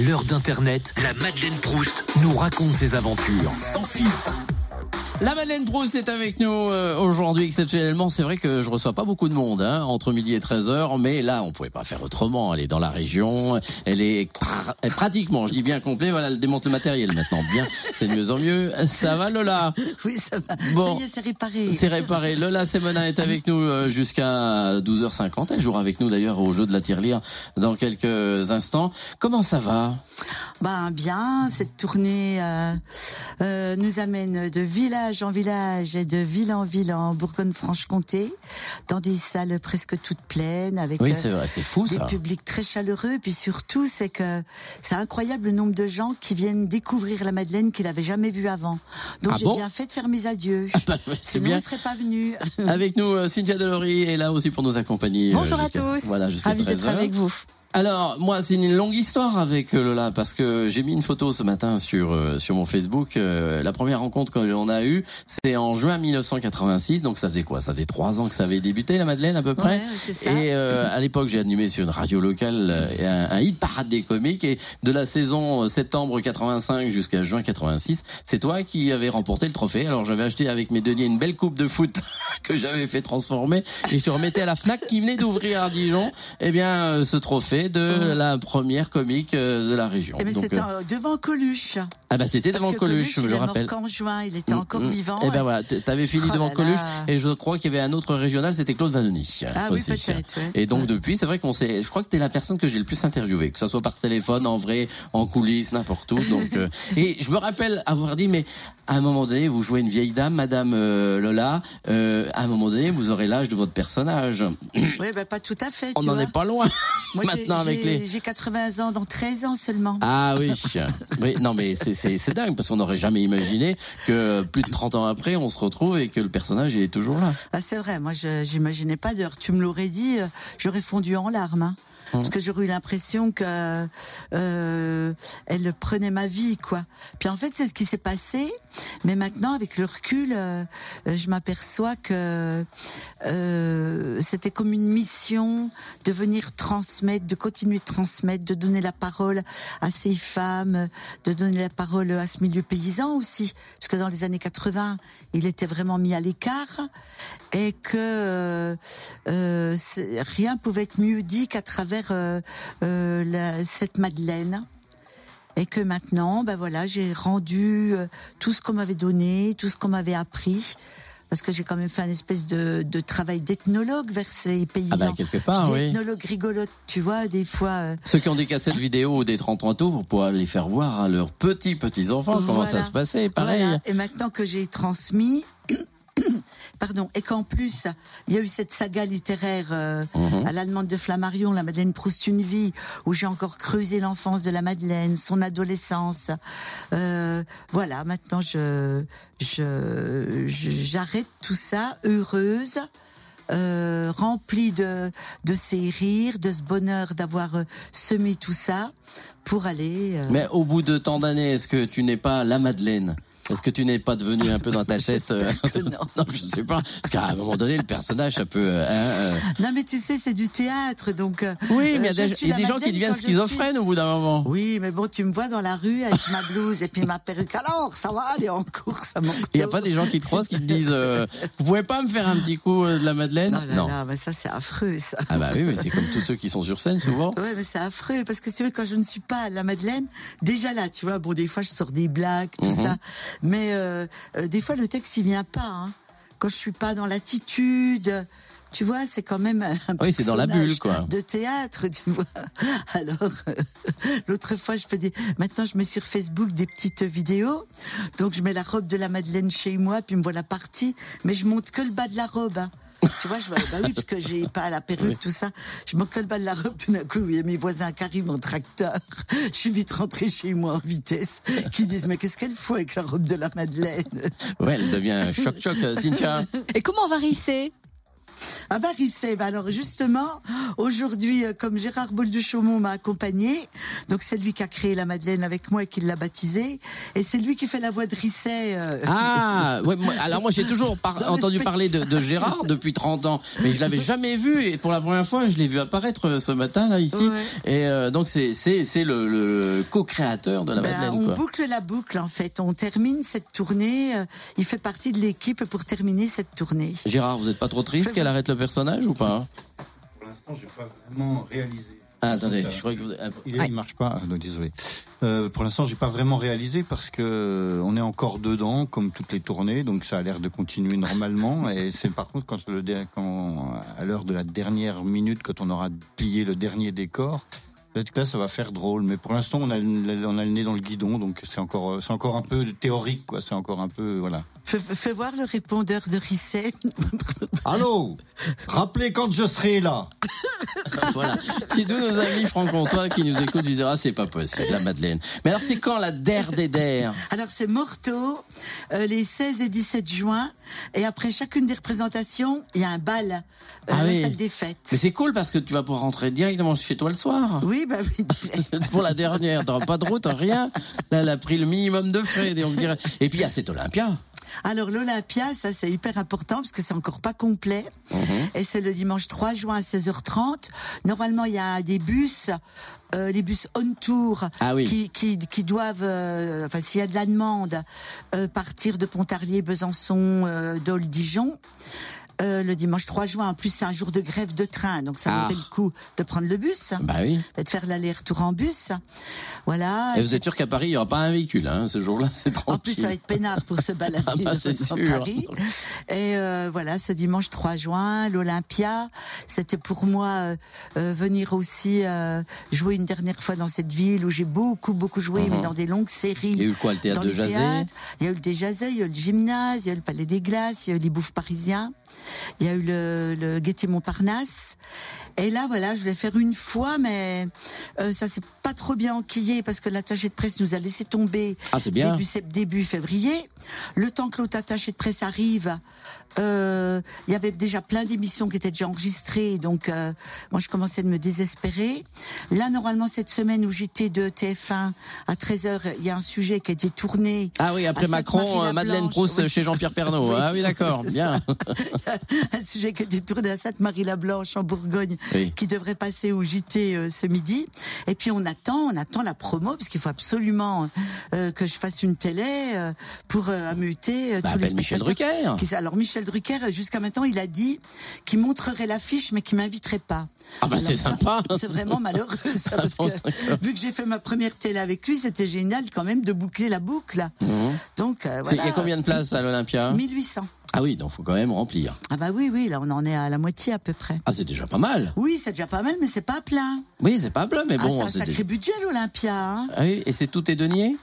l'heure d'Internet, la Madeleine Proust nous raconte ses aventures sans filtre. La Madeleine Proust est avec nous euh, aujourd'hui exceptionnellement. C'est vrai que je reçois pas beaucoup de monde hein, entre midi et 13h, mais là on pouvait pas faire autrement. Elle est dans la région, elle est, pratiquement, je dis bien complet. Voilà, elle démonte le matériel maintenant. Bien, c'est de mieux en mieux. Ça va Lola? Oui, ça va. Bon. C'est réparé. C'est réparé. Lola Semona est avec nous euh, jusqu'à 12h50. Elle jouera avec nous d'ailleurs au jeu de la tirelire dans quelques instants. Comment ça va? Ben bien, cette tournée euh, euh, nous amène de village en village et de ville en ville en Bourgogne-Franche-Comté, dans des salles presque toutes pleines, avec Oui, euh, vrai, fou des ça. publics très chaleureux. Puis surtout, c'est que c'est incroyable le nombre de gens qui viennent découvrir la Madeleine qu'ils n'avaient jamais vue avant. Donc Ah j'ai bon bien fait de faire mes adieux. Bah, c'est Sinon, bien. je ne serais pas venue. Avec nous, euh, Cynthia Delory est là aussi pour nous accompagner. euh, Bonjour à tous. Voilà, jusqu'à Ravi d'être 13h. avec vous. Alors, moi, c'est une longue histoire avec euh, Lola parce que j'ai mis une photo ce matin sur euh, sur mon Facebook. Euh, la première rencontre que l'on a eue, c'est en juin 1986. Donc, ça faisait quoi? Ça faisait trois ans que ça avait débuté, la Madeleine, à peu près? Ouais, c'est ça. Et euh, à l'époque, j'ai animé sur une radio locale euh, un, un hit parade des comiques. Et de la saison septembre 85 jusqu'à juin 86, c'est toi qui avais remporté le trophée. Alors, j'avais acheté avec mes deniers une belle coupe de foot que j'avais fait transformer. Et je te remettais à la Fnac qui venait d'ouvrir à Dijon. Eh bien, ce trophée de la première comique euh, de la région. Eh ben, Donc, c'était euh, euh, devant Coluche. ah bah c'était Parce devant que Coluche, il je est le mort rappelle. qu'en juin, il était encore Mm, mm. vivant. Eh ben voilà, t- t'avais fini Oh devant là Coluche là. et je crois qu'il y avait un autre régional, c'était Claude Vanoni. Ah oui, aussi. peut-être. ouais. Et donc depuis, c'est vrai qu'on s'est. Je crois que t'es la personne que j'ai le plus interviewé, que ce soit par téléphone, en vrai, en coulisses, n'importe où. Donc euh, et je me rappelle avoir dit, mais à un moment donné, vous jouez une vieille dame, Madame euh, Lola. euh, à un moment donné, vous aurez l'âge de votre personnage. Oui, ben pas tout à fait. On n'en est pas loin Moi, j'ai- maintenant avec j'ai- les. J'ai 80 ans, dans 13 ans seulement. Ah oui, oui, non mais c'est c'est c'est dingue parce qu'on n'aurait jamais imaginé que plus de 30 ans après, on se retrouve et que le personnage est toujours là. Ah, c'est vrai, moi, je j'imaginais pas d'heure. Tu me l'aurais dit, euh, j'aurais fondu en larmes. hein. Hum. Parce que j'aurais eu l'impression que euh, elle prenait ma vie, quoi. Puis en fait, c'est ce qui s'est passé. Mais maintenant, avec le recul, euh, je m'aperçois que euh, c'était comme une mission de venir transmettre, de continuer de transmettre, de donner la parole à ces femmes, de donner la parole à ce milieu paysan aussi, parce que dans les années 80, il était vraiment mis à l'écart et que euh, rien pouvait être mieux dit qu'à travers euh, euh, la- cette Madeleine. Et que maintenant, ben voilà, j'ai rendu euh, tout ce qu'on m'avait donné, tout ce qu'on m'avait appris, parce que j'ai quand même fait un espèce de, de travail d'ethnologue vers ces paysans. Ah bah quelque part, Je dis oui. ethnologue rigolote, tu vois, des fois. euh, Ceux qui ont des cassettes vidéo ou des 30 tours, vous pourrez les faire voir à leurs petits petits enfants comment ça se passait, pareil. Voilà. Et maintenant que j'ai transmis, pardon, et qu'en plus il y a eu cette saga littéraire euh, Mhm. à l'allemande de Flammarion, la Madeleine Proust une vie, où j'ai encore creusé l'enfance de la Madeleine, son adolescence. Euh, voilà, maintenant je je j'arrête tout ça heureuse. Euh, remplie de, de ces rires, de ce bonheur d'avoir euh, semé tout ça pour aller. euh, Mais au bout de tant d'années, est-ce que tu n'es pas la Madeleine? Est-ce que tu n'es pas devenu un peu dans ta tête euh, non. non, je sais pas. Parce qu'à un moment donné, le personnage, ça peut. euh, hein, euh, Non, mais tu sais, c'est du théâtre, donc. euh, Oui, mais il y a des, y a gens qui deviennent schizophrènes au bout d'un moment. Oui, mais bon, tu me vois dans la rue avec ma blouse et puis ma perruque. Alors, ça va aller en course mon Il n'y a pas des gens qui te croisent, qui te disent euh, Vous pouvez pas me faire un petit coup euh, de la Madeleine? Oh là là, mais ça, c'est affreux, ça. Ah bah oui, mais c'est comme tous ceux qui sont sur scène souvent. Ouais, mais c'est affreux parce que tu vois, quand je ne suis pas à la Madeleine, déjà là, tu vois, bon, des fois, je sors des blagues, tout Mhm. ça, mais euh, euh, des fois, le texte, il vient pas. Hein. Quand je suis pas dans l'attitude, tu vois, c'est quand même un Oui, c'est dans la bulle, quoi. De théâtre, tu vois. Alors, euh, l'autre fois, je fais des. Maintenant, je mets sur Facebook des petites vidéos. Donc, je mets la robe de la Madeleine chez moi, puis me voilà partie, mais je monte que le bas de la robe. hein. Tu vois, je vois, bah oui, parce que j'ai pas la perruque, Oui. tout ça. Je monte que le bas de la robe, tout d'un coup, il y a mes voisins qui arrivent en tracteur. Je suis vite rentrée chez moi en vitesse, qui disent, mais qu'est-ce qu'elle fout avec la robe de la Madeleine? Ouais, elle devient choc-choc, euh, Cynthia. Et comment on va risser? Ah bah Risset, bah alors justement, aujourd'hui, euh, comme Gérard Chaumont m'a accompagné, donc c'est lui qui a créé la Madeleine avec moi et qui l'a baptisée, et c'est lui qui fait la voix de Risset. euh, Ah, ouais, moi- alors moi j'ai toujours par- entendu parler de, de Gérard depuis 30 ans, mais je l'avais jamais vu et pour la première fois je l'ai vu apparaître euh, ce matin là ici. Ouais. Et euh, donc c'est le, le co-créateur de la Ben, Madeleine on quoi. boucle la boucle en fait. On termine cette tournée. Il fait partie de l'équipe pour terminer cette tournée. Gérard, vous êtes pas trop triste qu'elle. Arrête le personnage ou pas Pour l'instant, j'ai pas vraiment réalisé. ah, Attendez, je crois que vous... ah, Il, marche pas, non, désolé. Euh, pour l'instant, j'ai pas vraiment réalisé parce que euh, on est encore dedans, comme toutes les tournées, donc ça a l'air de continuer normalement. et c'est par contre quand, le, quand à l'heure de la dernière minute, quand on aura plié le dernier décor. Peut-être que là, ça va faire drôle, mais pour l'instant, on a, le- on a le nez dans le guidon, donc c'est encore, c'est encore un peu théorique, quoi. C'est encore un peu, voilà. Fais, fais voir le répondeur de Risset. Allô, rappelez quand je serai là. voilà. Si tous nos amis franc-comtois qui nous écoutent disent ah c'est pas possible la Madeleine. Mais alors c'est quand la der des der? Alors c'est Morteau, euh, les 16 et 17 juin. Et après chacune des représentations, il y a un bal euh, Ah à oui. la salle des fêtes. Mais c'est cool parce que tu vas pouvoir rentrer directement chez toi le soir. Oui, bah oui. pour la dernière, pas de route, rien. Là, elle a pris le minimum de frais, et on dirait. Et puis, il y a cet Olympia. Alors l'Olympia, ça c'est hyper important parce que c'est encore pas complet. Mhm. Et c'est le dimanche 3 juin à 16h30. Normalement, il y a des bus, euh, les bus on tour, Ah oui. qui, qui, qui doivent, euh, enfin s'il y a de la demande, euh, partir de Pontarlier, Besançon, Dole, Dijon. Euh, le dimanche 3 juin, en plus c'est un jour de grève de train, donc ça Ah. le coup de prendre le bus Bah oui. et de faire l'aller-retour en bus. Voilà. Et vous êtes sûr qu'à Paris, il n'y aura pas un véhicule, hein, ce jour-là, c'est tranquille. En plus, ça va être peinard pour se balader Ah bah, dans sûr. Paris. Et euh, voilà, ce dimanche 3 juin, l'Olympia, c'était pour moi euh, euh, venir aussi euh, jouer une dernière fois dans cette ville où j'ai beaucoup, beaucoup joué, mais dans des longues séries. Il y a eu quoi, le théâtre dans de théâtres. Il y a eu le Déjazet, il y a eu le gymnase, il y a eu le Palais des Glaces, il y a eu les Bouffes Parisiens, il y a eu le, le Gaîté Montparnasse. Et là, voilà, je vais faire une fois, mais euh, ça s'est pas trop bien enquillé parce que l'attaché de presse nous a laissé tomber Ah, bien. début, début février. Le temps que l'autre attaché de presse arrive, euh, il y avait déjà plein d'émissions qui étaient déjà enregistrées, donc euh, moi je commençais de me désespérer. Là, normalement, cette semaine où j'étais de TF1 à 13h, il y a un sujet qui a été tourné. Ah oui, après Macron, euh, Madeleine Proust oui. chez Jean-Pierre Pernaud. Oui. Ah oui, d'accord, bien. un sujet qui a été tourné à Sainte-Marie-la-Blanche en Bourgogne, Oui. qui devrait passer au JT euh, ce midi. Et puis on attend, on attend la promo parce qu'il faut absolument euh, que je fasse une télé euh, pour ameuter Bah, tous les appelle Michel. Drucker. Qui- Alors Michel Drucker, jusqu'à maintenant, il a dit qu'il montrerait l'affiche, mais qu'il m'inviterait pas. Ah bah, c'est sympa. C'est vraiment malheureux, ça, parce bon, que vu que j'ai fait ma première télé avec lui, c'était génial quand même de boucler la boucle. Mhm. Donc euh, Il y a combien de places à l'Olympia 1800. Ah oui, donc faut quand même remplir. Ah bah oui, oui, là on en est à la moitié à peu près. Ah, c'est déjà pas mal. Oui, c'est déjà pas mal, mais c'est pas plein. Oui, c'est pas bleu, mais ah, bon. c'est un sacré déjà- budget l'Olympia. Hein Ah oui, et c'est tout est denier?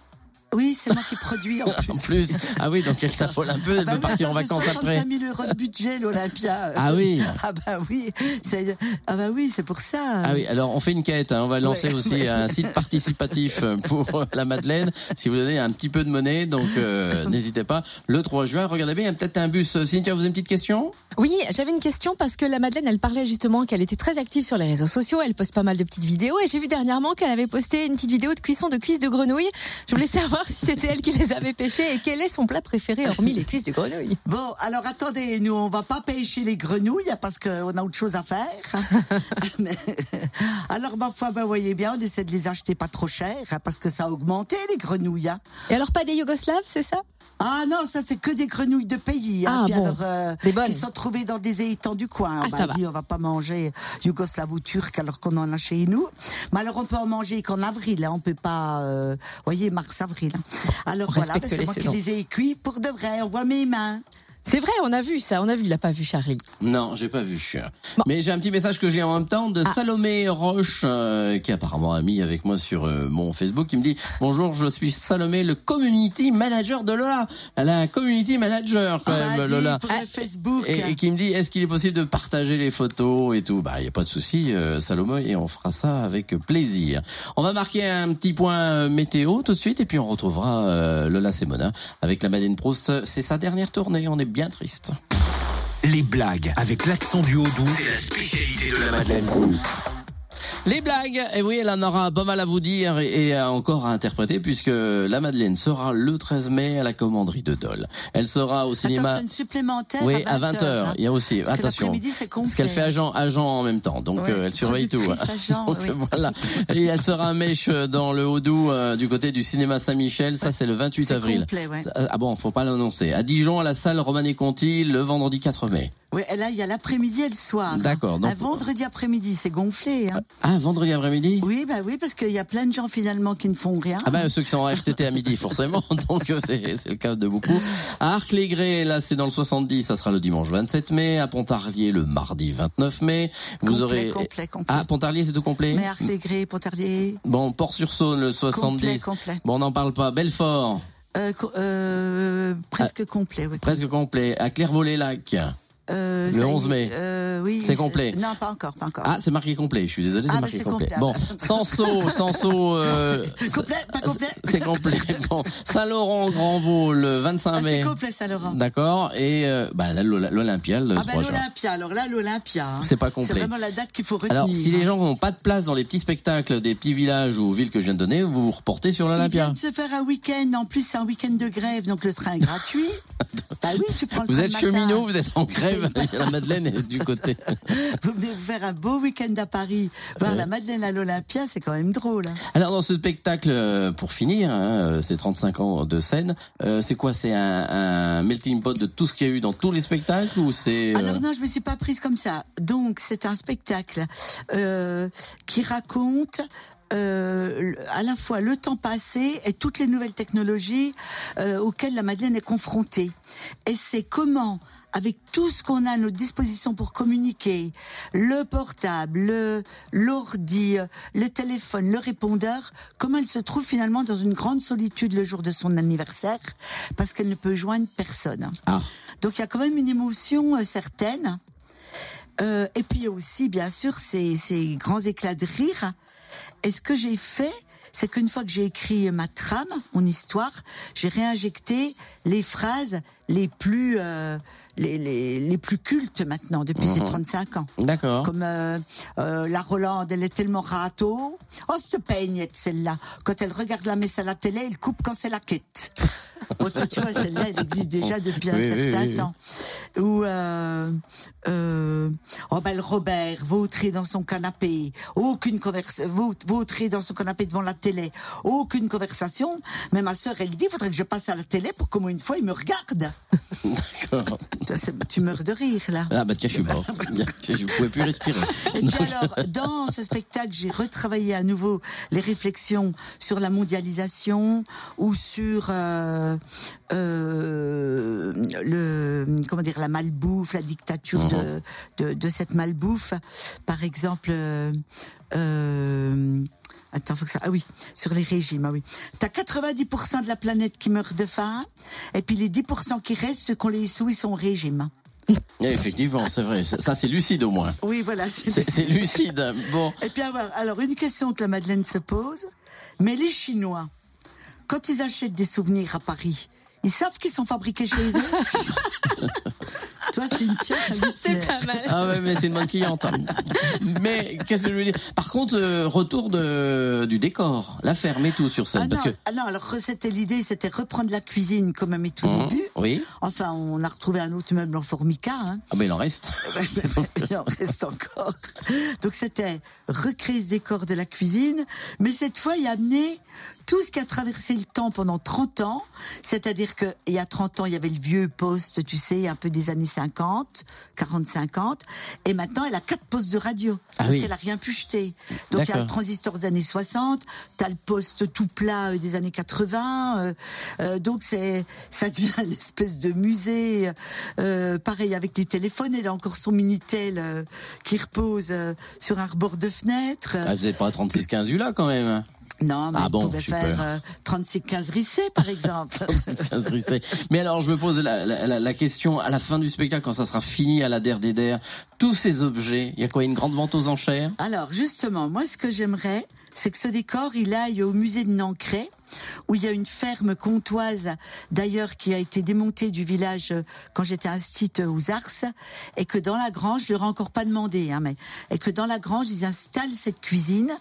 Oui, c'est moi qui produis en plus. En plus. Ah oui, donc elle s'affole un peu, elle Ah bah veut oui, partir en vacances après. 65 000 euros de budget l'Olympia. Ah oui. Ah bah oui, c'est ah bah oui, c'est pour ça. Ah oui, alors on fait une quête, hein. on va lancer Ouais, aussi ouais. un site participatif pour la Madeleine, si vous donnez un petit peu de monnaie, donc euh, n'hésitez pas. Le 3 juin, regardez bien, il y a peut-être un bus. Cynthia, vous avez une petite question? Oui, j'avais une question parce que la Madeleine, elle parlait justement qu'elle était très active sur les réseaux sociaux, elle poste pas mal de petites vidéos et j'ai vu dernièrement qu'elle avait posté une petite vidéo de cuisson de cuisses de grenouille. Je voulais savoir si c'était elle qui les avait pêchées et quel est son plat préféré hormis les cuisses de grenouille. Bon, alors attendez, nous on va pas pêcher les grenouilles parce qu'on a autre chose à faire. Mais- alors ma foi, ben, vous voyez bien, on essaie de les acheter pas trop cher hein, parce que ça a augmenté les grenouilles. hein. Et alors pas des Yougoslaves, c'est ça? Ah non, ça c'est que des grenouilles de pays. hein. Ah, Puis bon. alors, euh, Des bonnes. Qui sont trouvées dans des étangs du coin. Ah, on ça va va. on va pas manger yougoslave ou turc alors qu'on en a chez nous. Mais alors on peut en manger qu'en avril. Hein. On peut pas, euh, voyez, mars-avril. hein. Alors On voilà, ben, c'est moi saisons. qui les ai cuits pour de vrai. On voit mes mains. C'est vrai, on a vu ça, on a vu, il l'a pas vu Charlie. Non, j'ai pas vu. Bon. Mais j'ai un petit message que j'ai en même temps de Ah. Salomé Roche, euh, qui est apparemment ami avec moi sur euh, mon Facebook, qui me dit Bonjour, je suis Salomé, le community manager de Lola. Elle a un community manager quand va même, dire Lola. Facebook. Et, et qui me dit est-ce qu'il est possible de partager les photos et tout? Bah il y a pas de souci, euh, Salomé, et on fera ça avec plaisir. On va marquer un petit point euh, météo tout de suite et puis on retrouvera euh, Lola Semona avec la Madeleine Proust. C'est sa dernière tournée, on est bien triste. Les blagues avec l'accent du Haut-Doubs, c'est la spécialité de la Madeleine Proust. Les blagues, et oui, elle en aura pas mal à vous dire et, et encore à interpréter puisque la Madeleine sera le 13 mai à la commanderie de Dole. Elle sera au cinéma. Une supplémentaire Oui, à à 20 20 heures. Il y a aussi, Parce attention. c'est Parce qu'elle fait agent, agent en même temps, donc Ouais, euh, elle surveille tout. agent, Donc, oui. voilà. Et elle sera Mèche dans le Haut-Doubs, euh, du côté du cinéma Saint-Michel. Ça, c'est le 28 C'est avril. complet, ouais. Ah bon, faut pas l'annoncer. À Dijon, à la salle Romané Conti, le vendredi 4 mai. Oui, là, il y a l'après-midi et le soir. D'accord, donc- Un vendredi après-midi, c'est gonflé. Hein. Ah, vendredi après-midi? Oui, bah oui, parce qu'il y a plein de gens finalement qui ne font rien. Ah ben ceux qui sont en RTT à midi forcément, donc euh, c'est le cas de beaucoup. À Arc-les-Grès, là c'est dans le 70, ça sera le dimanche 27 mai. À Pontarlier le mardi 29 mai. Vous complet, aurez complet, complet. ah Pontarlier c'est tout complet? Mais Artégré, Pontarlier, Bon Port-sur-Saône le 70. complet, complet. Bon on n'en parle pas. Belfort? Euh, euh, presque complet, oui. presque complet. À Clairvaux-les-Lacs. Euh, Le ça y est, 11 mai. euh, oui, C'est complet. Non, pas encore, pas encore. Ah c'est marqué complet. Je suis désolé c'est Ah, bah, marqué c'est complet. complet. Bon Sanso Sanso euh, complet, pas complet. c'est complet. Bon Saint-Laurent Grand-Vaux le 25 Ah, c'est mai. complet, ça, Laurent. D'accord et euh, bah l'Olympia le Ah 3 juin. l'Olympia, alors là l'Olympia. hein. C'est pas C'est complet. vraiment la date qu'il faut retenir. Alors, si les gens n'ont pas de place dans les petits spectacles des petits villages ou villes que je viens de donner, vous vous reportez sur Ils l'Olympia. viennent de se faire un week-end, en plus c'est un week-end de grève, donc le train est gratuit. bah oui, tu prends le Vous êtes cheminot, vous êtes en grève, et la Madeleine est du côté. Vous venez vous faire un beau week-end à Paris, voir la Madeleine à l'Olympia, c'est quand même drôle. hein. Alors, dans ce spectacle, euh, pour finir, hein, euh, c'est 35 ans de scène, euh, c'est quoi? C'est un, un melting pot de tout ce qu'il y a eu dans tous les spectacles ou c'est... euh, Alors non, je me suis pas prise comme ça. Donc c'est un spectacle euh, qui raconte euh, à la fois le temps passé et toutes les nouvelles technologies euh, auxquelles la Madeleine est confrontée. Et c'est comment avec tout ce qu'on a à notre disposition pour communiquer, le portable, le l'ordi, le téléphone, le répondeur, comment elle se trouve finalement dans une grande solitude le jour de son anniversaire parce qu'elle ne peut joindre personne. Ah, Donc il y a quand même une émotion euh, certaine. Euh, et puis il y a aussi, bien sûr, ces, ces grands éclats de rire. Et ce que j'ai fait, c'est qu'une fois que j'ai écrit ma trame, mon histoire, j'ai réinjecté les phrases les plus, euh, les, les, les plus cultes maintenant, depuis ces 35 ans. d'accord. Comme euh, euh, la Rolande, elle est tellement râteau. Oh, cette peignette, celle-là. Quand elle regarde la messe à la télé, elle coupe quand c'est la quête. Bon, toi, tu vois, celle-là, elle existe déjà depuis un Oui, oui, certain oui, oui. temps. Ou, euh, euh, oh, ben, le Robert, vautré dans son canapé. Aucune conversation, vautré dans son canapé devant la télé. Aucune conversation. Mais ma sœur, elle dit, il faudrait que je passe à la télé pour qu'au moins une fois, il me regarde. D'accord. Tu meurs de rire, là. Ah, bah, tiens, je suis mort. Je ne pouvais plus respirer. Et puis alors, dans ce spectacle, j'ai retravaillé à nouveau les réflexions sur la mondialisation ou sur euh, le comment dire la malbouffe, la dictature de, de de cette malbouffe. Par exemple. euh, euh, Attends, faut que ça. Ah oui, sur les régimes. Ah oui. T'as 90% de la planète qui meurt de faim, et puis les 10% qui restent, ceux qu'on les sous, ils sont au régime. Et effectivement, c'est vrai. Ça, c'est lucide au moins. Oui, voilà. C'est lucide. Bon. Et puis alors, alors, une question que la Madeleine se pose, mais les Chinois, quand ils achètent des souvenirs à Paris, ils savent qu'ils sont fabriqués chez eux? Toi, c'est une tienne. C'est pas mal. Ah ouais, mais c'est une bonne cliente. Mais qu'est-ce que je veux dire? Par contre, euh, retour de, du décor, la ferme et tout sur scène. Ah parce non, que ah non, alors c'était l'idée, c'était reprendre la cuisine comme à mes tout Mhm. début. Oui. Enfin, on a retrouvé un autre meuble en formica. Hein. Ah ben il en reste. Il en reste encore. Donc c'était recréer ce décor de la cuisine, mais cette fois, il a amené tout ce qui a traversé le temps pendant 30 ans. C'est-à-dire qu'il y a 30 ans, il y avait le vieux poste, tu sais, un peu des années 50, 40-50. Et maintenant, elle a quatre postes de radio. Ah parce oui. qu'elle a rien pu jeter. Donc il y a le transistor des années 60, t'as le poste tout plat euh, des années 80. euh, euh, donc c'est ça devient une espèce de musée. Euh, pareil avec les téléphones, elle a encore son minitel euh, qui repose sur un rebord de fenêtre. Ah, vous n'êtes pas à 36-15 U là quand même. Non, mais ah bon, pouvait faire euh, 36-15 rissés, par exemple. 15 rissés. Mais alors, je me pose la, la- la- question à la fin du spectacle, quand ça sera fini à la der des der, tous ces objets, il y a quoi Une grande vente aux enchères? Alors justement, moi ce que j'aimerais, c'est que ce décor, il aille au musée de Nancray. Où il y a une ferme comtoise, d'ailleurs, qui a été démontée du village euh, quand j'étais instite aux Ars, et que dans la grange, je leur ai encore pas demandé, hein, mais et que dans la grange, ils installent cette cuisine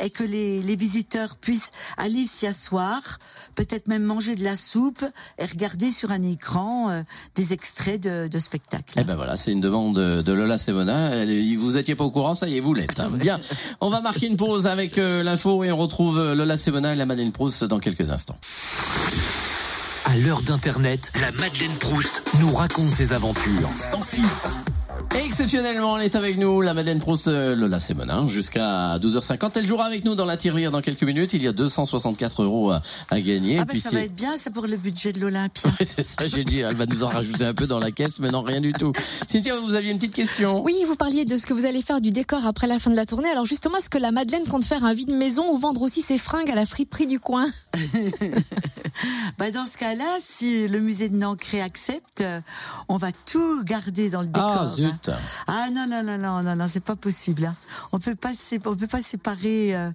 et que les, les visiteurs puissent aller s'y asseoir, peut-être même manger de la soupe et regarder sur un écran euh, des extraits de, de spectacles. Eh ben voilà, c'est une demande de Lola Sebona. Elle- Vous étiez pas au courant, ça y est, vous l'êtes. hein. Bien, on va marquer une pause avec euh, l'info et on retrouve euh, Lola Sebona et la Madeleine Proust dans quelques instants. À l'heure d'Internet, la Madeleine Proust nous raconte ses aventures sans filtre. Exceptionnellement, elle est avec nous, la Madeleine Proust, euh, Lola Semonin, jusqu'à 12h50. Elle jouera avec nous dans la tirelire dans quelques minutes. Il y a 264 euros à, à gagner. Ah ben puis ça c'est- va être bien, c'est pour le budget de l'Olympia. Ouais, c'est ça, j'ai dit, elle va nous en rajouter un peu dans la caisse, mais non, rien du tout. Cynthia, vous aviez une petite question Oui, vous parliez de ce que vous allez faire du décor après la fin de la tournée. Alors justement, est-ce que la Madeleine compte faire un vide maison ou vendre aussi ses fringues à la friperie du coin? Bah dans ce cas-là, si le musée de Nancré accepte, euh, on va tout garder dans le décor. Ah, hein. Ah non non non non non non, c'est pas possible. hein. On peut pas on peut pas séparer euh,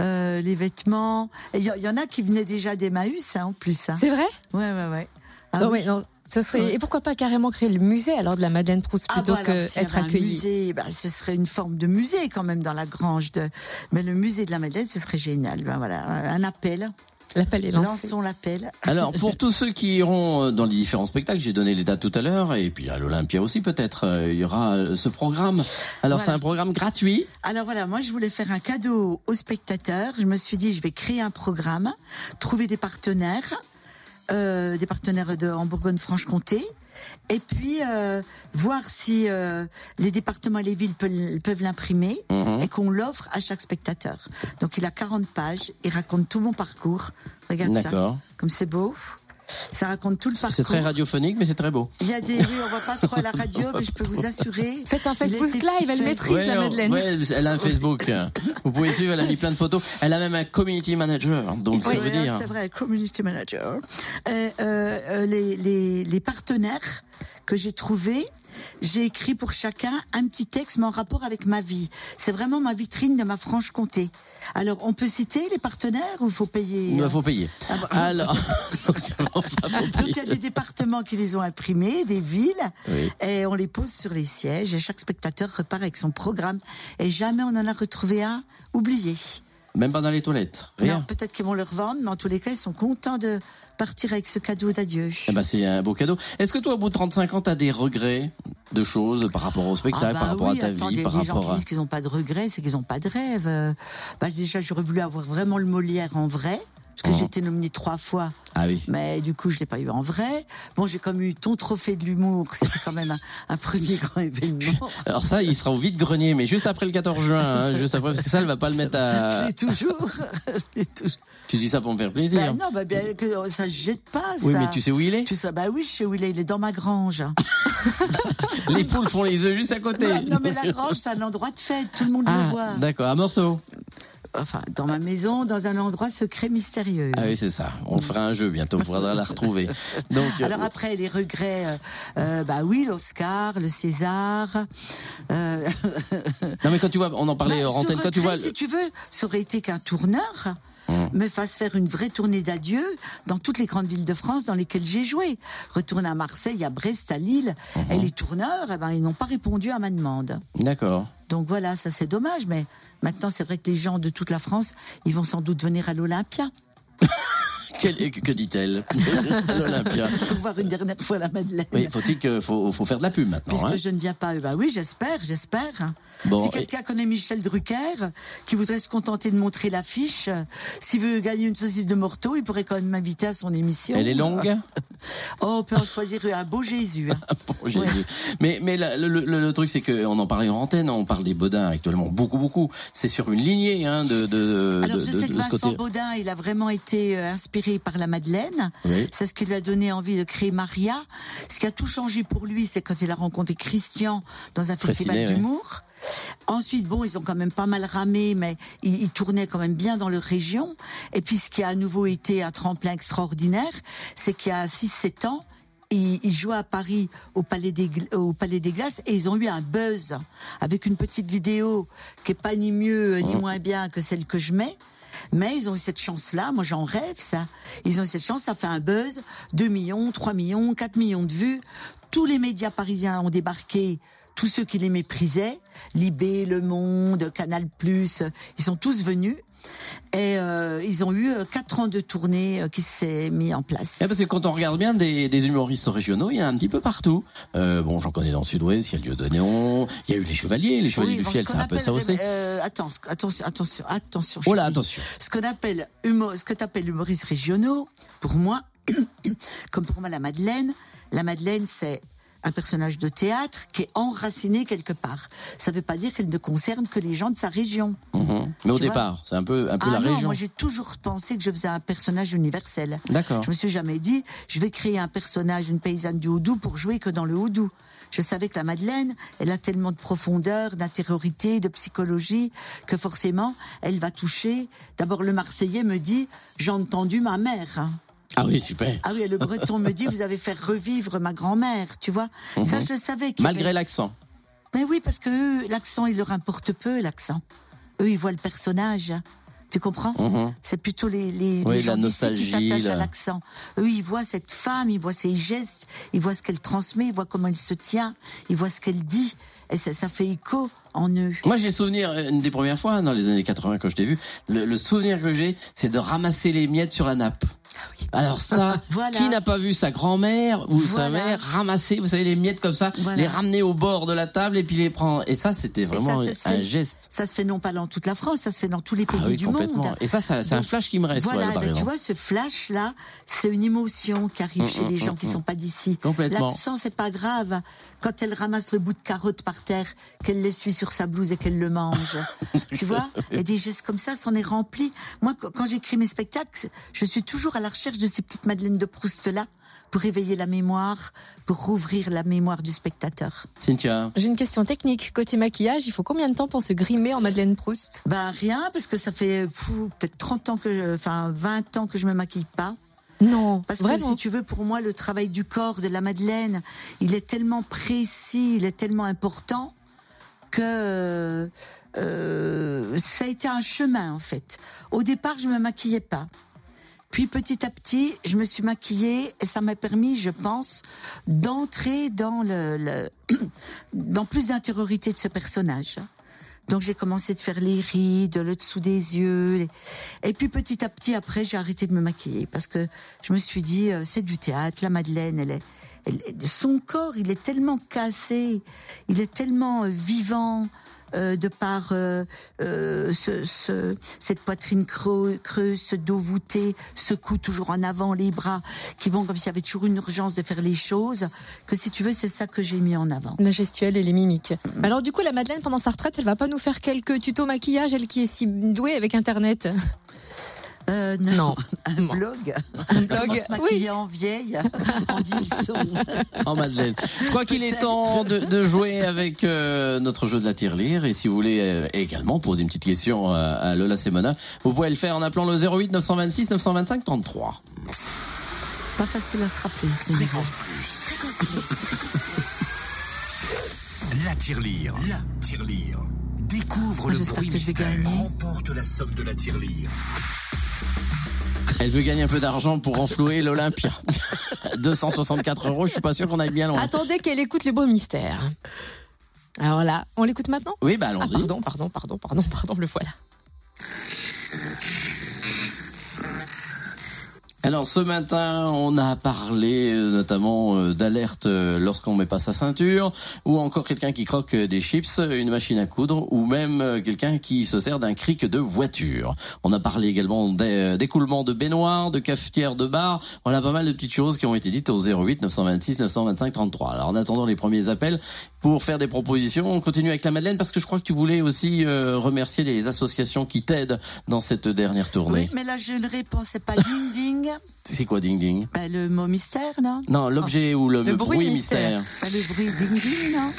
euh, les vêtements. Il y, y en a qui venaient déjà d'Emmaüs hein, en plus. Hein. C'est vrai? Ouais ouais ouais. Ah non, oui. mais non, ce serait... Et pourquoi pas carrément créer le musée alors de la Madeleine Proust Ah plutôt bon, alors, que s'il y être avait un accueilli? musée, bah, ce serait une forme de musée quand même dans la grange de. Mais le musée de la Madeleine, ce serait génial. Ben voilà, un appel. L'appel est lancé. Lançons l'appel. Alors, pour tous ceux qui iront euh, dans les différents spectacles, j'ai donné les dates tout à l'heure, et puis à l'Olympia aussi peut-être, euh, il y aura euh, ce programme. Alors, Voilà. c'est un programme gratuit. Alors voilà, moi je voulais faire un cadeau aux spectateurs. Je me suis dit, je vais créer un programme, trouver des partenaires, euh, des partenaires de, en Bourgogne-Franche-Comté, et puis euh, voir si euh, les départements et les villes peuvent, peuvent l'imprimer Mhm. et qu'on l'offre à chaque spectateur. Donc il a 40 pages, il raconte tout mon parcours. Regarde ça, comme c'est beau. Ça raconte tout le parcours. C'est très radiophonique, mais c'est très beau. Il y a des, oui, on voit pas trop à la radio, mais je peux vous assurer. Faites un Facebook Live, elle maîtrise la on- Madeleine. ouais, elle a un Facebook. Vous pouvez suivre, elle a mis plein de photos. Elle a même un community manager, donc ça Oui, veut oui, dire. C'est vrai, community manager. Euh, euh, euh, les, les, les partenaires que j'ai trouvés, j'ai écrit pour chacun un petit texte, mais en rapport avec ma vie. C'est vraiment ma vitrine de ma Franche-Comté. Alors, on peut citer les partenaires ou faut payer Il euh, faut payer. Ah bon. Alors, il y a des départements qui les ont imprimés, des villes, Oui. et on les pose sur les sièges, et chaque spectateur repart avec son programme. Et jamais on en a retrouvé un oublié. Même pas dans les toilettes. Non, Rien. peut-être qu'ils vont le revendre, mais en tous les cas, ils sont contents de partir avec ce cadeau d'adieu. Eh ben, c'est un beau cadeau. Est-ce que toi, au bout de 35 ans, t'as des regrets de choses par rapport au spectacle, Ah bah par rapport oui, à ta attendez, vie, par les gens rapport qui à... disent qu'ils n'ont pas de regrets, c'est qu'ils n'ont pas de rêve. Euh, bah, déjà, j'aurais voulu avoir vraiment le Molière en vrai, parce que Mhm. j'ai été nominée trois fois, Ah oui. mais du coup, je l'ai pas eu en vrai. Bon, j'ai comme eu ton trophée de l'humour, c'était quand même un, un premier grand événement. Alors ça, il sera au vide-grenier, mais juste après le 14 juin, hein, juste après, parce que ça, elle va pas le mettre à... je l'ai toujours. Tu dis ça pour me faire plaisir. Bah, non, que ça se jette pas. oui, mais tu sais où il est Tu sais, bah oui, je sais où il est. Il est dans ma grange. Les poules font les œufs juste à côté. Non, mais la grange, c'est un endroit de fête. Tout le monde le Ah, voit. d'accord, à Morteau. Enfin, dans ma maison, dans un endroit secret mystérieux. Ah oui, c'est ça. On fera un jeu bientôt, on pourra la retrouver. Donc, euh, Alors après, les regrets, euh, euh, bah oui, l'Oscar, le César. Euh, non mais quand tu vois, on en parlait ce antenne, quand tu vois... si tu veux, ça aurait été qu'un tourneur me fasse faire une vraie tournée d'adieu dans toutes les grandes villes de France dans lesquelles j'ai joué. Retourner à Marseille, à Brest, à Lille. Et les tourneurs, eh ben, ils n'ont pas répondu à ma demande. D'accord. Donc voilà, ça c'est dommage, mais maintenant c'est vrai que les gens de toute la France, ils vont sans doute venir à l'Olympia Quel- que dit-elle l'Olympia pour voir une dernière fois la Madeleine. Oui, faut-il que faut, faut faire de la pub maintenant. Puisque hein. je ne viens pas, bah oui, j'espère, j'espère. Bon, si et- quelqu'un connaît Michel Drucker, qui voudrait se contenter de montrer l'affiche, s'il veut gagner une saucisse de morteau, il pourrait quand même m'inviter à son émission. Elle est longue Oh, on peut en choisir un beau Jésus. hein. Bon, Jésus. Mais, mais la- le, le- le truc, c'est qu'on en parlait en antenne, on parle des Baudins actuellement beaucoup, beaucoup. C'est sur une lignée hein, de, de, Alors de, je sais que de Vincent. Baudin, il a vraiment été euh, inspiré par la Madeleine. Oui. C'est ce qui lui a donné envie de créer Maria. Ce qui a tout changé pour lui, c'est quand il a rencontré Christian dans un festival d'humour. Ensuite, bon, ils ont quand même pas mal ramé, mais ils, ils tournaient quand même bien dans leur région. Et puis, ce qui a à nouveau été un tremplin extraordinaire, c'est qu'il y a 6-7 ans, ils, ils jouaient à Paris au Palais, des, au Palais des Glaces et ils ont eu un buzz avec une petite vidéo qui est pas ni mieux ni Mmh. moins bien que celle que je mets. Mais ils ont eu cette chance-là, moi j'en rêve ça. Ils ont eu cette chance, ça fait un buzz, 2 millions, 3 millions, 4 millions de vues. Tous les médias parisiens ont débarqué, tous ceux qui les méprisaient, Libé, Le Monde, Canal+, ils sont tous venus. Et euh, ils ont eu euh, quatre ans de tournée euh, qui s'est mis en place. Eh, parce que quand on regarde bien des, des humoristes régionaux, il y en a un petit peu partout. Euh, bon, j'en connais dans le Sud-Ouest, il y a le Lieu de Néon, il y a eu les Chevaliers, les Chevaliers Oui, du Fiel, ce c'est un peu ça aussi. euh, attention, attention, attention, attention. Oh là, attention. Ce qu'on appelle humo- ce que tu appelles humoristes régionaux, pour moi, comme pour moi la Madeleine, la Madeleine c'est un personnage de théâtre qui est enraciné quelque part. Ça ne veut pas dire qu'elle ne concerne que les gens de sa région. Mhm. Mais au départ, c'est un peu, un peu ah la non, région. moi j'ai toujours pensé que je faisais un personnage universel. D'accord. Je me suis jamais dit, je vais créer un personnage, une paysanne du Houdou pour jouer que dans le Houdou. Je savais que la Madeleine, elle a tellement de profondeur, d'intériorité, de psychologie, que forcément, elle va toucher. D'abord, le Marseillais me dit, j'ai entendu ma mère. Ah oui, super. Ah oui, le Breton me dit, vous avez fait revivre ma grand-mère, tu vois. Ça, je le savais. Malgré avait- l'accent. mais oui, parce que l'accent, il leur importe peu, l'accent. Eux, ils voient le personnage. Tu comprends Mhm. C'est plutôt les, les, Oui, les gens qui s'attachent à la- l'accent. Eux, ils voient cette femme, ils voient ses gestes, ils voient ce qu'elle transmet, ils voient comment elle se tient, ils voient ce qu'elle dit. Et ça, ça fait écho en eux. Moi, j'ai le souvenir, une des premières fois, dans les années 80, quand je t'ai vu, le, le souvenir que j'ai, c'est de ramasser les miettes sur la nappe. Alors ça, Voilà. qui n'a pas vu sa grand-mère ou sa mère ramasser, vous savez, les miettes comme ça, Voilà. les ramener au bord de la table et puis les prendre. Et ça, c'était vraiment ça, un fait- geste. Ça se fait non pas dans toute la France, ça se fait dans tous les pays Ah oui, du complètement. monde. Et ça, ça c'est un flash qui me reste. Voilà, ouais, ben, tu vois, ce flash-là, c'est une émotion qui arrive Mm, chez mm, les gens mm, qui mm. sont pas d'ici. L'accent, c'est pas grave. Quand elle ramasse le bout de carotte par terre, qu'elle l'essuie sur sa blouse et qu'elle le mange. tu vois? Et des gestes comme ça, c'en est rempli. Moi, qu- quand j'écris mes spectacles, je suis toujours à la recherche de ces petites Madeleines de Proust-là pour éveiller la mémoire, pour rouvrir la mémoire du spectateur. Cynthia. J'ai une question technique. Côté maquillage, il faut combien de temps pour se grimer en Madeleine Proust? Ben rien, parce que ça fait peut-être 30 ans que, enfin 20 ans que je me maquille pas. Non, Parce que si tu veux, pour moi, le travail du corps de la Madeleine, il est tellement précis, il est tellement important que euh, ça a été un chemin en fait. Au départ, je me maquillais pas. Puis petit à petit, je me suis maquillée et ça m'a permis, je pense, d'entrer dans le, le- dans plus d'intériorité de ce personnage. Donc j'ai commencé de faire les rides, le dessous des yeux. Et puis petit à petit, après, j'ai arrêté de me maquiller parce que je me suis dit, euh, c'est du théâtre. La Madeleine, elle est, elle est- son corps, il est tellement cassé, il est tellement euh, vivant. Euh, de par euh, euh, ce, ce- cette poitrine creuse, ce dos voûté, ce cou toujours en avant, les bras qui vont comme s'il y avait toujours une urgence de faire les choses, que si tu veux, c'est ça que j'ai mis en avant. La gestuelle et les mimiques. Alors du coup, la Madeleine, pendant sa retraite, elle va pas nous faire quelques tutos maquillage, elle qui est si douée avec Internet. Euh, non. Non. Un blog. Un Comment blog. se maquiller en vieille, en Dilson. En Madeleine. Je crois qu'il est temps de, de jouer avec euh, notre jeu de la tirelire. Et si vous voulez euh, également poser une petite question à, à Lola Semona, vous pouvez le faire en appelant le 08 926 925 33. Pas facile à se rappeler. ce numéro. La tirelire. La tirelire. Découvre Ah, le bruit mystère. Remporte la somme de la tirelire. Elle veut gagner un peu d'argent pour renflouer l'Olympia. 264 euros, je suis pas sûr qu'on aille bien loin. Attendez qu'elle écoute le beau mystère. Alors là, on l'écoute maintenant? Oui, bah Ah, allons-y. pardon, pardon, pardon, pardon, pardon, le voilà. Alors ce matin, on a parlé euh, notamment euh, d'alerte euh, lorsqu'on met pas sa ceinture, ou encore quelqu'un qui croque des chips, une machine à coudre, ou même quelqu'un qui se sert d'un cric de voiture. On a parlé également d'é- d'écoulement de baignoire, de cafetière, de bar. On a pas mal de petites choses qui ont été dites au 08 926 925 33. Alors en attendant les premiers appels pour faire des propositions, on continue avec la Madeleine parce que je crois que tu voulais aussi euh, remercier les associations qui t'aident dans cette dernière tournée. Oui, mais là, je ne répondais pas ding ding. C'est quoi ding ding? Ben, le mot mystère, non? Non, l'objet ou le, Le bruit bruit mystère. mystère. Ben, le bruit ding ding, non?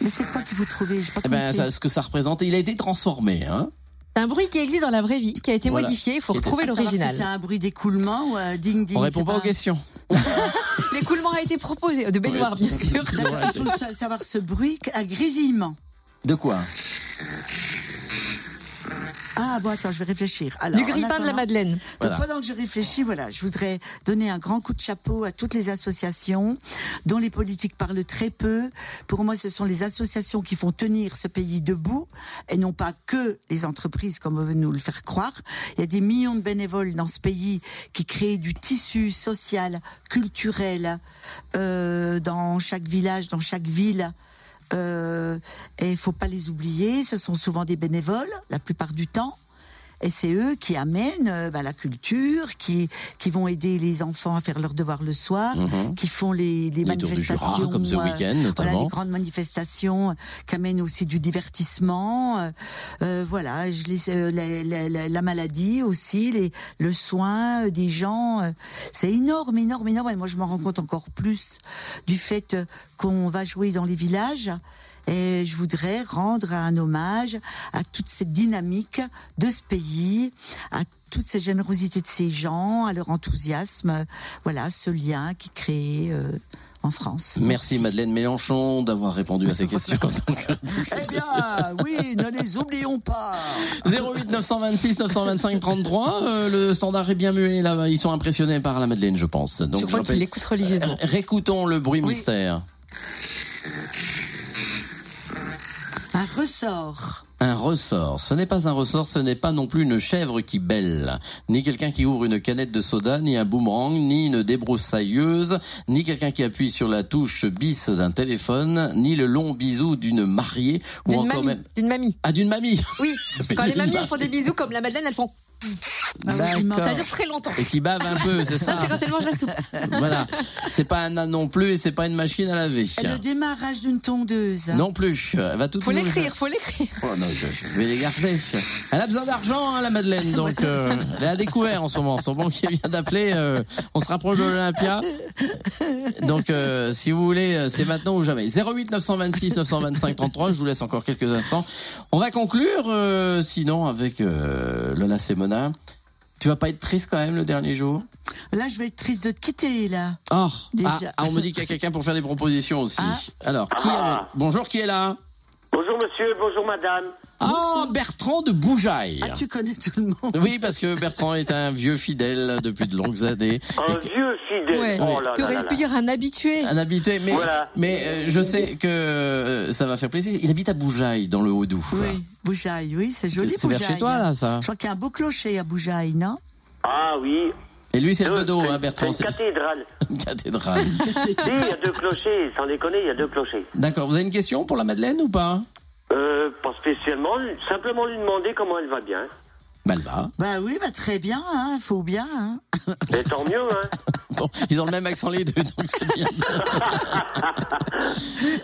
Mais c'est quoi que vous trouvez? J'ai pas Eh ben, ça, ce que ça représente, il a été transformé, hein. C'est un bruit qui existe dans la vraie vie, qui a été Voilà. modifié, il faut retrouver savoir l'original. Si c'est un bruit d'écoulement ou un ding ding. On répond c'est pas aux questions. L'écoulement a été proposé, de baignoire bien sûr. Il faut sa- savoir ce bruit, un grésillement. De quoi? Ah bon, attends, je vais réfléchir. Alors, Du grille-pain de la Madeleine. Donc, Voilà. pendant que je réfléchis, voilà, je voudrais donner un grand coup de chapeau à toutes les associations dont les politiques parlent très peu. Pour moi, ce sont les associations qui font tenir ce pays debout et non pas que les entreprises comme on veut nous le faire croire. Il y a des millions de bénévoles dans ce pays qui créent du tissu social, culturel, euh, dans chaque village, dans chaque ville. Euh, et il faut pas les oublier. Ce sont souvent des bénévoles, la plupart du temps. Et c'est eux qui amènent euh, bah, la culture, qui, qui vont aider les enfants à faire leurs devoirs le soir, Mhm. qui font les, les Les manifestations. Jura, comme ce euh, week-end voilà, notamment. les grandes manifestations euh, qui amènent aussi du divertissement. euh, voilà, je les, euh, la, la- la- la maladie aussi, les, le soin des gens. euh, c'est énorme, énorme, énorme. Et moi, je m'en rends compte encore plus du fait qu'on va jouer dans les villages. Et je voudrais rendre un hommage à toute cette dynamique de ce pays, à toute cette générosité de ces gens, à leur enthousiasme. Voilà, ce lien qui crée euh, en France. Merci Madeleine Mélenchon d'avoir répondu à ces questions. Donc, Eh bien, oui, ne les oublions pas. 08 926 925 33, euh, le standard est bien muet là, ils sont impressionnés par la Madeleine, je pense. Donc je crois qu'il écoute religieusement. Euh, Réécoutons le bruit Oui. mystère. Ressort. Un ressort. Ce n'est pas un ressort, ce n'est pas non plus une chèvre qui bêle, ni quelqu'un qui ouvre une canette de soda, ni un boomerang, ni une débroussailleuse, ni quelqu'un qui appuie sur la touche bis d'un téléphone, ni le long bisou d'une mariée ou D'une encore mamie. même D'une mamie. ah d'une mamie. Oui. Quand les mamies elles font des bisous comme la Madeleine, elles font. Ah oui. Ça dure très longtemps. Et qui bave un peu, c'est Ça, ça. c'est quand elle mange la soupe. Voilà. C'est pas un âne non plus et c'est pas une machine à laver. Et le démarrage d'une tondeuse. Non plus. Elle va tout Faut l'écrire, faut l'écrire. Oh non, je, je vais les garder. Elle a besoin d'argent, hein, la Madeleine. Donc, euh, elle à découvert en ce moment. Son banquier vient d'appeler. euh, on se rapproche de l'Olympia. Donc, euh, si vous voulez, c'est maintenant ou jamais. 08 926 925 33. Je vous laisse encore quelques instants. On va conclure, euh, sinon, avec euh, Lola Tu vas pas être triste quand même le dernier jour? Là, je vais être triste de te quitter, là. Oh, Déjà. ah, ah, on me dit qu'il y a quelqu'un pour faire des propositions aussi. Ah. Alors, qui Ah. est Bonjour, qui est là? Bonjour monsieur, bonjour madame. Oh, Bertrand de Boujaille. Ah, tu connais tout le monde. Oui, parce que Bertrand est un vieux fidèle depuis de longues années. Un Et vieux fidèle. Ouais. Oh T'aurais là pu dire un habitué. Un habitué, mais, Voilà. mais euh, je sais que euh, ça va faire plaisir. Il habite à Boujaille, dans le Haut-Doubs. Oui, Boujaille, oui, c'est joli, C'est vers chez toi, là, ça Je crois qu'il y a un beau clocher à Boujaille, non? Ah oui. Et lui, c'est le bedeau, hein, Bertrand. C'est une cathédrale. une cathédrale. Si, il y a deux clochers, sans déconner, il y a deux clochers. D'accord. Vous avez une question pour la Madeleine ou pas? Euh, pas spécialement, simplement lui demander comment elle va bien. Bah, elle va. Bah oui, bah très bien, hein, faut bien. Hein. Et tant mieux, hein. Bon, ils ont le même accent les deux, donc c'est bien.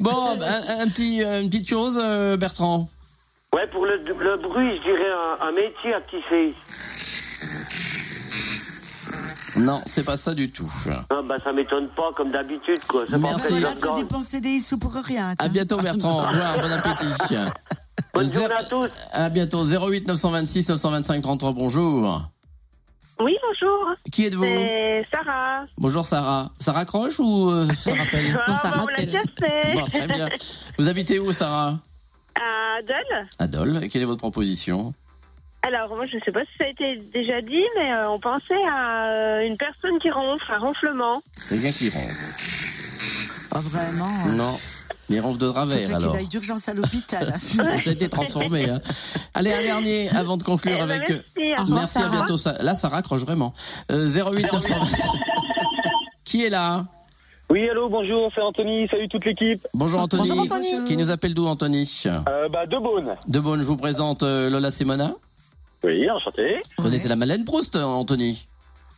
bon, un, un petit, euh, une petite chose, euh, Bertrand? Ouais, pour le, le bruit, je dirais un, un métier à tisser. Non, c'est pas ça du tout. Ah, bah, ça m'étonne pas, comme d'habitude, quoi. C'est Merci. de t'as dépensé des sous pour rien. À bientôt, Bertrand. Au revoir, bon appétit. Bonne Zéro- journée à tous. À bientôt. 08 926 925 33. Bonjour. Oui, bonjour. Qui êtes-vous C'est Sarah. Bonjour Sarah. Ça raccroche ou euh, ça rappelle Ah, ça bah, on l'a rappelle. déjà fait. Bon, très bien. Vous habitez où, Sarah? À Dole. À Dole. Quelle est votre proposition? Alors, moi, je ne sais pas si ça a été déjà dit, mais euh, on pensait à euh, une personne qui ronfle, un ronflement. Quelqu'un qui ronfle. Ah, vraiment. hein. Non. Les ronfles de travers, alors. aille d'urgence à l'hôpital. hein, a été transformé. hein. Allez, un dernier avant de conclure Eh ben, avec. euh, merci. Revoir, Merci, à bientôt. Ça- Là, ça raccroche vraiment. Euh, 08 926. Qui est là Oui, allô, bonjour, c'est Anthony, salut toute l'équipe. Bonjour Anthony. Bonjour, Anthony. Qui nous appelle d'où, Anthony? Euh, bah, de Beaune. De Beaune, je vous présente euh, Lola Simona. Oui, enchanté. Vous connaissez la Madeleine Proust, Anthony?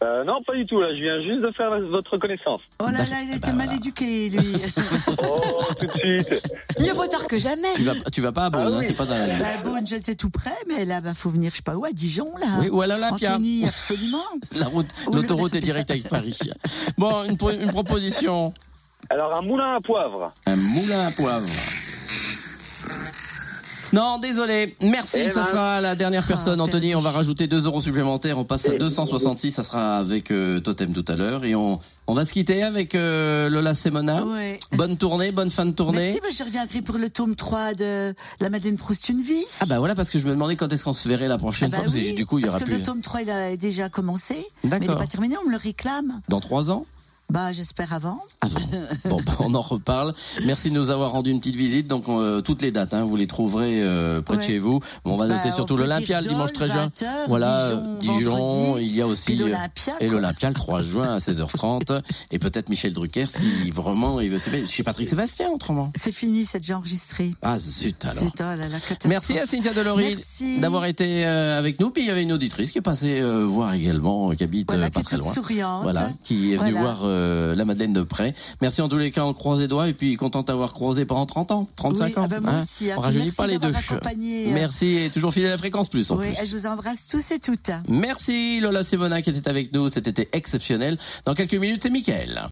Euh, non, pas du tout, là, je viens juste de faire votre connaissance. Oh là là, il Bah, était mal voilà. éduqué, lui. Oh, tout de suite. Mieux vaut tard que jamais. tu vas, tu vas pas à Beaune, Ah hein, oui. c'est pas dans la liste. bah, bon, j'étais tout près, mais là, bah, faut venir, je sais pas où, à Dijon, là. Oui, ou à l'Olympia. Anthony, absolument. La route, l'autoroute est directe avec Paris. Bon, une, une proposition. Alors, un moulin à poivre. Un moulin à poivre. Non, désolé. Merci, Eh ça ben. sera la dernière Ah, personne. Anthony, on va rajouter 2 euros supplémentaires. On passe à Eh. 266. Ça sera avec euh, Totem tout à l'heure. Et on, on va se quitter avec euh, Lola Semona. Ouais. Bonne tournée, bonne fin de tournée. Merci, bah, je reviendrai pour le tome 3 de La Madeleine Proust une vie. Ah bah voilà, parce que je me demandais quand est-ce qu'on se verrait la prochaine Ah bah fois. Parce que du coup, il y aura parce que plus. le tome 3 il a déjà commencé, mais il n'est pas terminé, on me le réclame. Dans 3 ans? Bah j'espère avant. Avant. Bon, bah, on en reparle. Merci de nous avoir rendu une petite visite. Donc, euh, toutes les dates, hein, vous les trouverez euh, près de chez vous. Bon, on va Bah, noter surtout l'Olympia le dimanche Dole, 13 juin. 20h, Voilà, Dijon, Dijon, il y a aussi euh, et l'Olympia le 3 juin à 16h30 et peut-être Michel Drucker si vraiment il veut se chez Patrick Sébastien autrement. C'est fini, c'est déjà enregistré. Ah zut alors. C'est oh là là, catastrophe. Merci à Cynthia Delory d'avoir été euh, avec nous. Puis il y avait une auditrice qui est passée euh, voir également, euh, qui habite Voilà, euh, qui pas très loin. souriante. Voilà, qui est venue Voilà. voir euh, la Madeleine de près. Merci en tous les cas, on croise les doigts et puis content d'avoir croisé pendant 30 ans, 35 Oui, ans. ah ben hein. aussi, on rajeunit pas les deux. euh, Merci et toujours fidèle à la fréquence plus en Oui, plus. je vous embrasse tous et toutes. Merci Lola Simona qui était avec nous, c'était exceptionnel. Dans quelques minutes, c'est Mickaël.